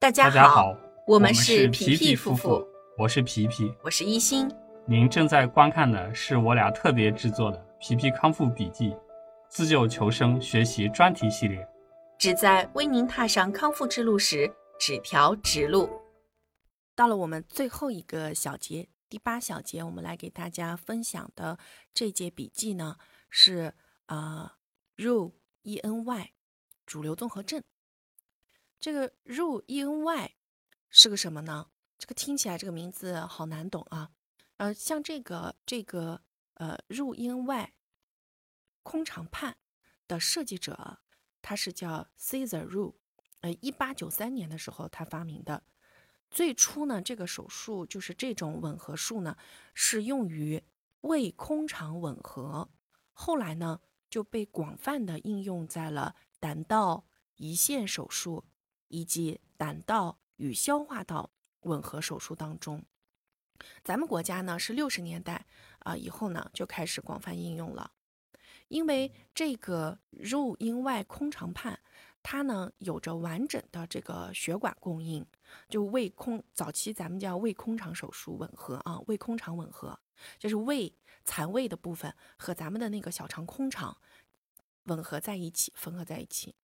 大家好，我们们是皮皮夫妇，我是皮皮。我是一心。您正在观看的是我俩特别制作的《皮皮康复笔记》自救求生学习专题系列。旨在为您踏上康复之路时指条直路。到了我们最后一个小节，第八小节，我们来给大家分享的这节笔记呢是啊、呃、，RU E N Y 主流综合症。这个 RU E N Y 是个什么呢？这个听起来这个名字好难懂啊。呃，像这个这个呃 RU E N Y 空肠盼的设计者，他是叫 Caesar ru，呃，一八九三年的时候他发明的。最初呢，这个手术就是这种吻合术呢，是用于胃空肠吻合，后来呢就被广泛的应用在了胆道胰腺手术以及胆道与消化道吻合手术当中。咱们国家呢是六十年代啊、以后呢就开始广泛应用了，因为这个入阴外空肠盼，它呢有着完整的这个血管供应，就胃空早期咱们叫胃空肠手术吻合啊，胃空肠吻合就是胃残胃的部分和咱们的那个小肠空肠吻合在一起，缝合在一起。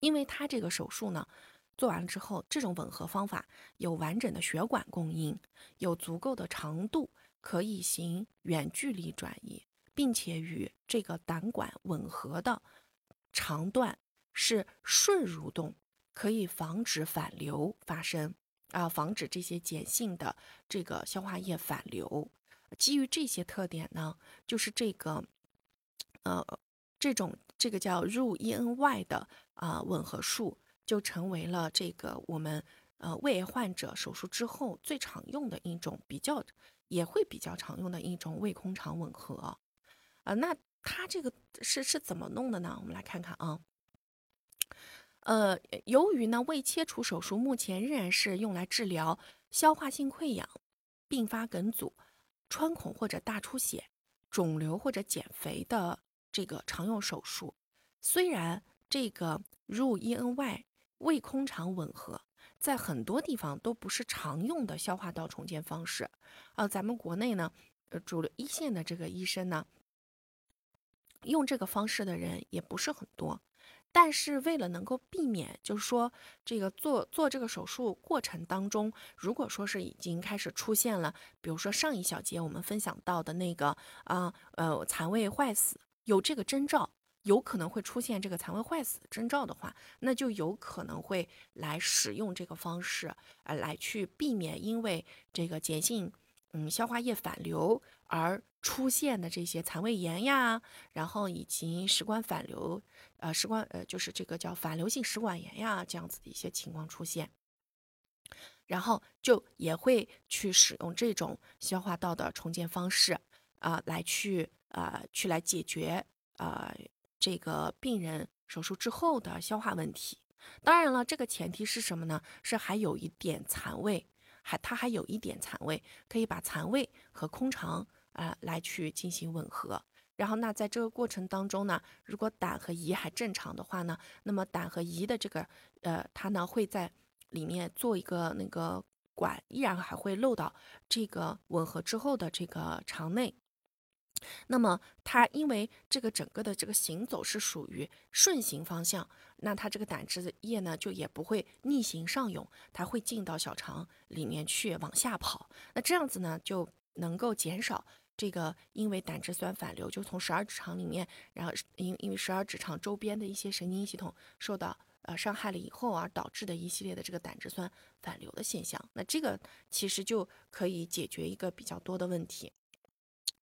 因为它这个手术呢做完了之后，这种吻合方法有完整的血管供应，有足够的长度可以行远距离转移，并且与这个胆管吻合的长段是顺蠕动，可以防止反流发生啊，防止这些碱性的这个消化液反流。基于这些特点呢，就是这个呃这种这个叫入 E N Y 的啊、吻合术，就成为了这个我们呃胃癌患者手术之后最常用的一种比较也会比较常用的一种胃空肠吻合。啊、那它这个是是怎么弄的呢？我们来看看啊。呃，由于呢胃切除手术目前仍然是用来治疗消化性溃疡、并发梗阻、穿孔或者大出血、肿瘤或者减肥的这个常用手术，虽然这个入 E N Y 胃空肠吻合在很多地方都不是常用的消化道重建方式，啊，咱们国内呢，呃，主流一线的这个医生呢，用这个方式的人也不是很多。但是为了能够避免，就是说这个做做这个手术过程当中，如果说是已经开始出现了，比如说上一小节我们分享到的那个啊呃残胃坏死有这个征兆，有可能会出现这个残胃坏死征兆的话，那就有可能会来使用这个方式，呃，来去避免因为这个碱性嗯消化液反流而出现的这些残胃炎呀，然后以及食管反流，呃，食管呃就是这个叫反流性食管炎呀这样子的一些情况出现。然后就也会去使用这种消化道的重建方式啊、来去啊、去来解决啊、这个病人手术之后的消化问题。当然了，这个前提是什么呢？是还有一点残胃，还它还有一点残胃，可以把残胃和空肠啊、来去进行吻合。然后那在这个过程当中呢，如果胆和胰还正常的话呢，那么胆和胰的这个呃，它呢会在里面做一个那个管，依然还会漏到这个吻合之后的这个肠内。那么它因为这个整个的这个行走是属于顺行方向，那它这个胆汁液呢就也不会逆行上涌，它会进到小肠里面去往下跑。那这样子呢就能够减少这个因为胆汁酸反流，就从十二指肠里面，然后因因为十二指肠周边的一些神经系统受到呃伤害了以后而导致的一系列的这个胆汁酸反流的现象。那这个其实就可以解决一个比较多的问题。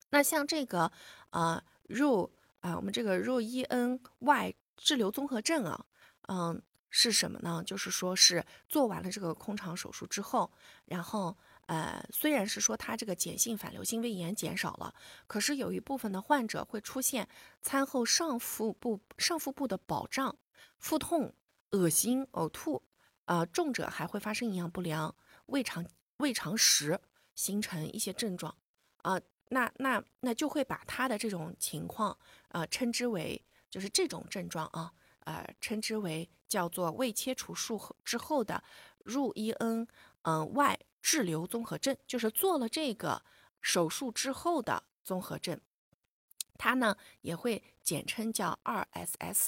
那像这个呃入啊、我们这个入 E N Y 滞留综合症啊，嗯，是什么呢？就是说是做完了这个空肠手术之后，然后呃，虽然是说它这个碱性反流性胃炎减少了，可是有一部分的患者会出现餐后上腹部上腹部的饱胀、腹痛、恶心、呕吐，啊、重者还会发生营养不良、胃肠胃肠食，形成一些症状啊、那那那就会把他的这种情况呃、称之为就是这种症状啊呃称之为叫做胃切除术后之后的入伊恩嗯外滞留综合症，就是做了这个手术之后的综合症。它呢也会简称叫 RSS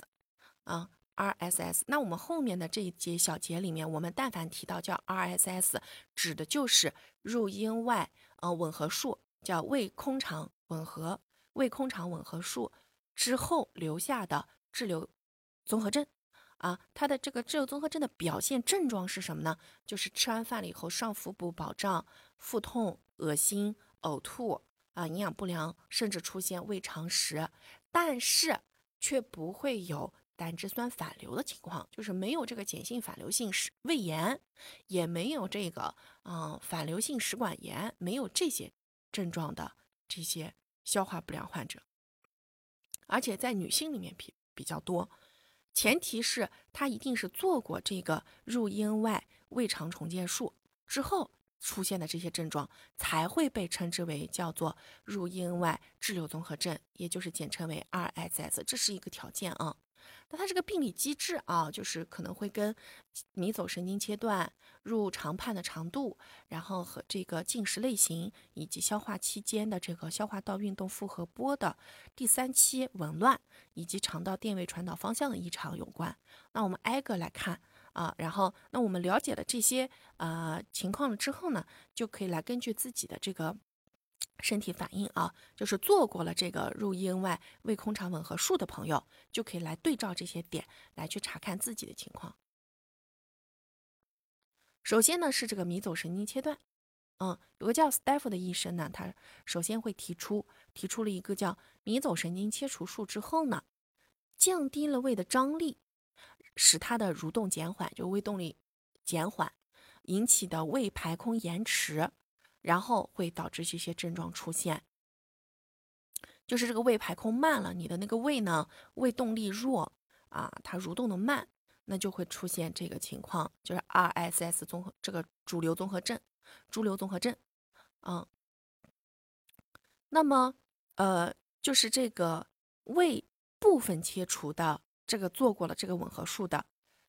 啊。RSS，那我们后面的这一节小节里面，我们但凡提到叫 RSS，指的就是入阴外呃吻合术，叫胃空肠吻合，胃空肠吻合术之后留下的滞留综合症啊。它的这个滞留综合症的表现症状是什么呢？就是吃完饭了以后上腹部饱胀、腹痛、恶心、呕吐啊，营养不良，甚至出现胃肠食，但是却不会有。胆汁酸反流的情况，就是没有这个碱性反流性食胃炎，也没有这个嗯反流性食管炎，没有这些症状的这些消化不良患者，而且在女性里面比比较多，前提是她一定是做过这个入阴外胃肠重建术之后出现的这些症状，才会被称之为叫做入阴外滞留综合症，也就是简称为 RSS，这是一个条件啊。那它这个病理机制啊，就是可能会跟迷走神经切断、入肠盼的长度，然后和这个进食类型以及消化期间的这个消化道运动负荷波的第三期紊乱，以及肠道电位传导方向的异常有关。那我们挨个来看啊，然后那我们了解了这些呃情况了之后呢，就可以来根据自己的这个。身体反应啊，就是做过了这个入阴外胃空肠吻合术的朋友，就可以来对照这些点来去查看自己的情况。首先呢是这个迷走神经切断，嗯，有个叫 Staff 的医生呢，他首先会提出提出了一个叫迷走神经切除术之后呢，降低了胃的张力，使它的蠕动减缓，就胃动力减缓引起的胃排空延迟。然后会导致这些症状出现，就是这个胃排空慢了，你的那个胃呢，胃动力弱啊，它蠕动的慢，那就会出现这个情况，就是 RSS 综合这个主流综合症，猪流综合症，嗯，那么呃，就是这个胃部分切除的这个做过了这个吻合术的，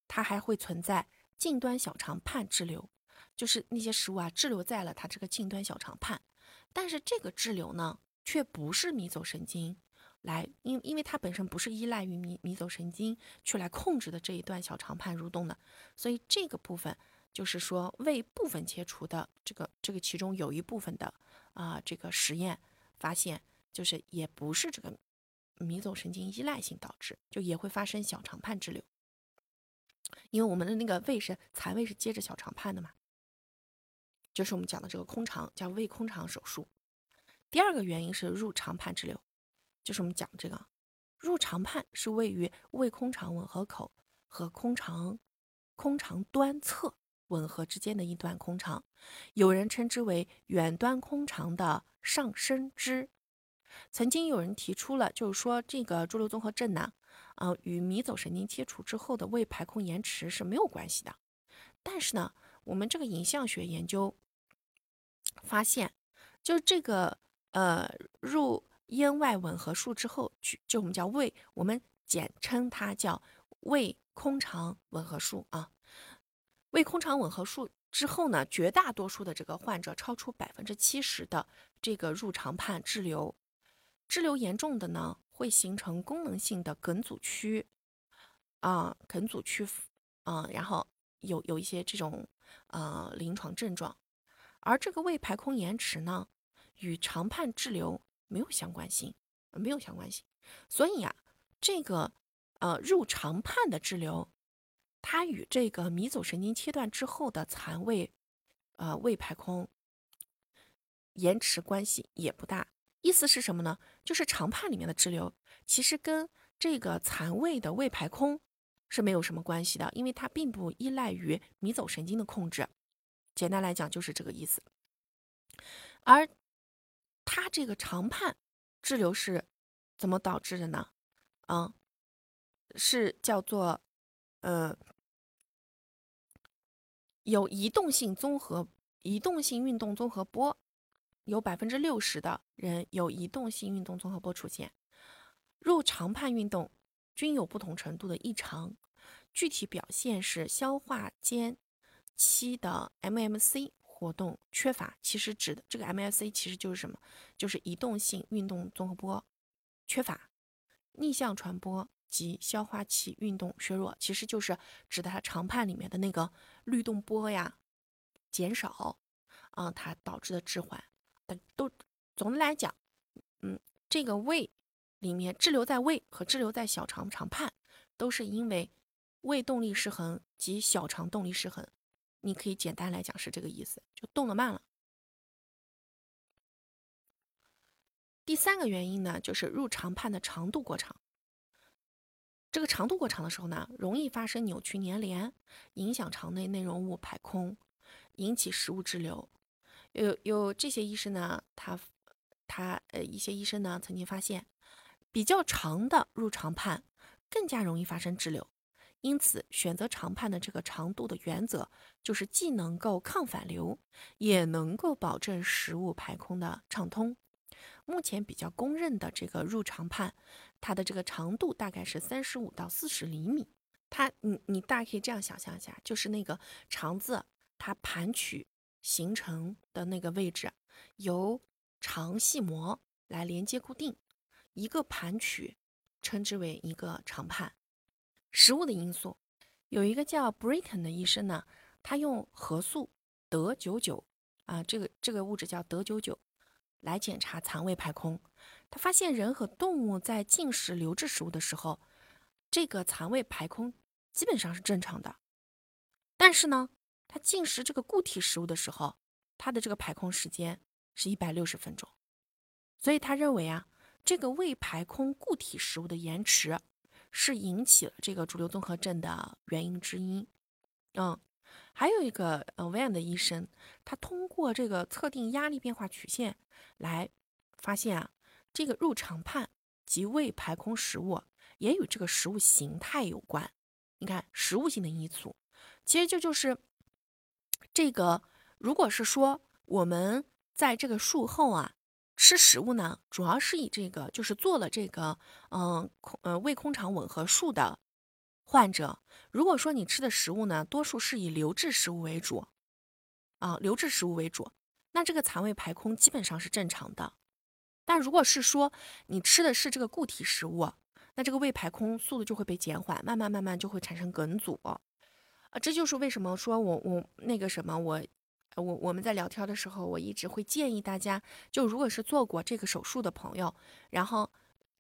它还会存在近端小肠盼滞留。就是那些食物啊滞留在了它这个近端小肠畔，但是这个滞留呢却不是迷走神经来，因因为它本身不是依赖于迷迷走神经去来控制的这一段小肠畔蠕动的，所以这个部分就是说胃部分切除的这个这个其中有一部分的啊这个实验发现，就是也不是这个迷走神经依赖性导致，就也会发生小肠畔滞留，因为我们的那个胃是残胃是接着小肠畔的嘛。就是我们讲的这个空肠，叫胃空肠手术。第二个原因是入肠畔滞留，就是我们讲这个入肠畔是位于胃空肠吻合口和空肠空肠端侧吻合之间的一段空肠，有人称之为远端空肠的上升支。曾经有人提出了，就是说这个猪流综合症呢，啊，与迷走神经切除之后的胃排空延迟是没有关系的。但是呢，我们这个影像学研究。发现，就这个呃入咽外吻合术之后，就就我们叫胃，我们简称它叫胃空肠吻合术啊。胃空肠吻合术之后呢，绝大多数的这个患者，超出百分之七十的这个入肠畔滞留，滞留严重的呢，会形成功能性的梗阻区啊，梗阻区啊，然后有有一些这种呃临床症状。而这个胃排空延迟呢，与肠畔滞留没有相关性，没有相关性。所以呀，这个呃入肠畔的滞留，它与这个迷走神经切断之后的残胃，呃胃排空延迟关系也不大。意思是什么呢？就是肠畔里面的滞留，其实跟这个残胃的胃排空是没有什么关系的，因为它并不依赖于迷走神经的控制。简单来讲就是这个意思，而它这个肠畔滞留是怎么导致的呢？嗯，是叫做呃有移动性综合移动性运动综合波，有百分之六十的人有移动性运动综合波出现，入肠畔运动均有不同程度的异常，具体表现是消化间期的 MMC 活动缺乏。其实指的这个 MMC 其实就是什么？就是移动性运动综合波缺乏、逆向传播及消化器运动削弱，其实就是指的它肠畔里面的那个律动波呀减少啊，它导致的滞缓。都总的来讲，嗯，这个胃。里面滞留在胃和滞留在小肠肠畔，都是因为胃动力失衡及小肠动力失衡。你可以简单来讲是这个意思，就动得慢了。第三个原因呢，就是入肠畔的长度过长。这个长度过长的时候呢，容易发生扭曲粘连，影响肠内内容物排空，引起食物滞留。有有这些医生呢，他他呃一些医生呢曾经发现。比较长的入肠畔更加容易发生滞留，因此选择肠畔的这个长度的原则就是既能够抗反流，也能够保证食物排空的畅通。目前比较公认的这个入肠畔，它的这个长度大概是三十五到四十厘米。它，你你大可以这样想象一下，就是那个肠子它盘曲形成的那个位置，由肠系膜来连接固定。一个盘曲称之为一个肠畔。食物的因素，有一个叫 Britton 的医生呢，他用核素德九九啊，这个这个物质叫德九九，来检查肠胃排空。他发现人和动物在进食流质食物的时候，这个肠胃排空基本上是正常的。但是呢，他进食这个固体食物的时候，他的这个排空时间是一百六十分钟。所以他认为啊。这个胃排空固体食物的延迟，是引起了这个主流综合症的原因之一。嗯，还有一个呃，Van 的医生，他通过这个测定压力变化曲线来发现啊，这个入肠畔及胃排空食物也与这个食物形态有关。你看，食物性的因素，其实这就是这个，如果是说我们在这个术后啊。吃食物呢，主要是以这个就是做了这个嗯空呃胃空肠吻合术的患者。如果说你吃的食物呢，多数是以流质食物为主，啊流质食物为主，那这个肠胃排空基本上是正常的。但如果是说你吃的是这个固体食物，那这个胃排空速度就会被减缓，慢慢慢慢就会产生梗阻。啊，这就是为什么说我我那个什么我。我我们在聊天的时候，我一直会建议大家，就如果是做过这个手术的朋友，然后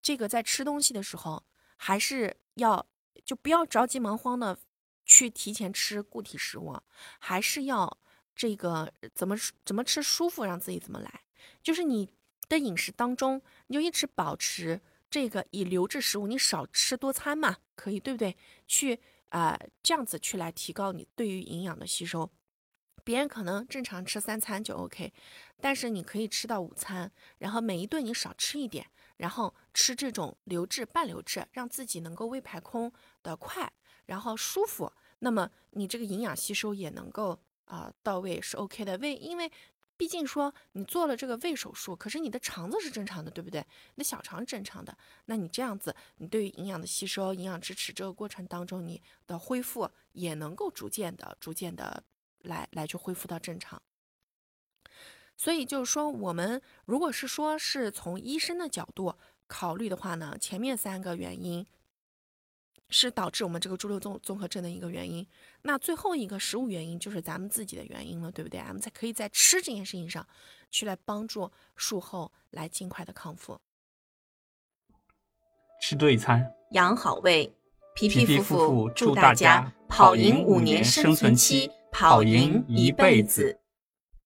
这个在吃东西的时候，还是要就不要着急忙慌的去提前吃固体食物，还是要这个怎么怎么吃舒服，让自己怎么来。就是你的饮食当中，你就一直保持这个以流质食物，你少吃多餐嘛，可以对不对？去啊这样子去来提高你对于营养的吸收。别人可能正常吃三餐就 OK，但是你可以吃到午餐，然后每一顿你少吃一点，然后吃这种流质、半流质，让自己能够胃排空的快，然后舒服，那么你这个营养吸收也能够啊到位是 OK 的。胃，因为毕竟说你做了这个胃手术，可是你的肠子是正常的，对不对？你的小肠正常的，那你这样子，你对于营养的吸收、营养支持这个过程当中，你的恢复也能够逐渐的、逐渐的。来来去恢复到正常，所以就是说，我们如果是说是从医生的角度考虑的话呢，前面三个原因是导致我们这个猪瘤综综合症的一个原因，那最后一个食物原因就是咱们自己的原因了，对不对？我们才可以在吃这件事情上去来帮助术后来尽快的康复。吃对餐，养好胃，皮皮夫妇祝大家跑赢五年生存期。跑赢一辈子。